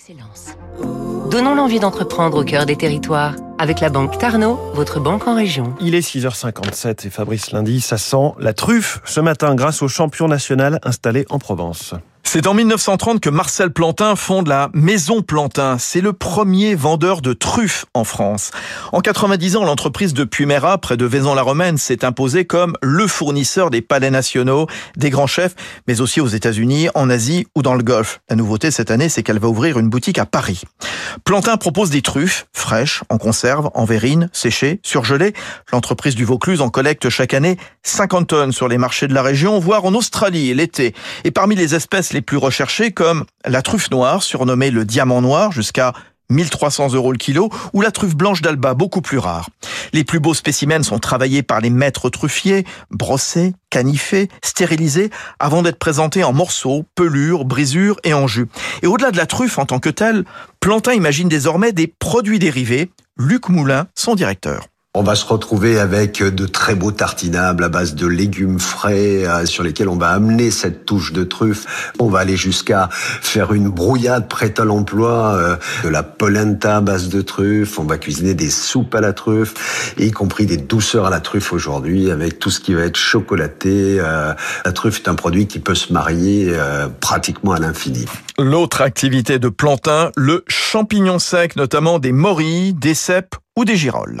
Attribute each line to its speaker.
Speaker 1: d'excellence. Donnons l'envie d'entreprendre au cœur des territoires. Avec la banque Tarno, votre banque en région.
Speaker 2: Il est 6h57 et Fabrice Lundi, ça sent la truffe ce matin grâce au champion national installé en Provence.
Speaker 3: C'est en 1930 que Marcel Plantin fonde la Maison Plantin. C'est le premier vendeur de truffes en France. En 90 ans, l'entreprise de Pumera, près de Vaison-la-Romaine, s'est imposée comme le fournisseur des palais nationaux, des grands chefs, mais aussi aux États-Unis, en Asie ou dans le Golfe. La nouveauté cette année, c'est qu'elle va ouvrir une boutique à Paris. Plantin propose des truffes fraîches, en conserve, en verrine, séchées, surgelées. L'entreprise du Vaucluse en collecte chaque année 50 tonnes sur les marchés de la région, voire en Australie l'été. Et parmi les espèces plus recherchées, comme la truffe noire, surnommée le diamant noir, jusqu'à 1300 euros le kilo, ou la truffe blanche d'Alba, beaucoup plus rare. Les plus beaux spécimens sont travaillés par les maîtres truffiers, brossés, canifés, stérilisés, avant d'être présentés en morceaux, pelures, brisures et en jus. Et au-delà de la truffe en tant que telle, Plantin imagine désormais des produits dérivés. Luc Moulin, son directeur.
Speaker 4: On va se retrouver avec de très beaux tartinables à base de légumes frais euh, sur lesquels on va amener cette touche de truffe. On va aller jusqu'à faire une brouillade prête à l'emploi, euh, de la polenta à base de truffe. On va cuisiner des soupes à la truffe, y compris des douceurs à la truffe aujourd'hui avec tout ce qui va être chocolaté. Euh, la truffe est un produit qui peut se marier pratiquement à l'infini.
Speaker 3: L'autre activité de Plantin, le champignon sec, notamment des morilles, des cèpes ou des girolles.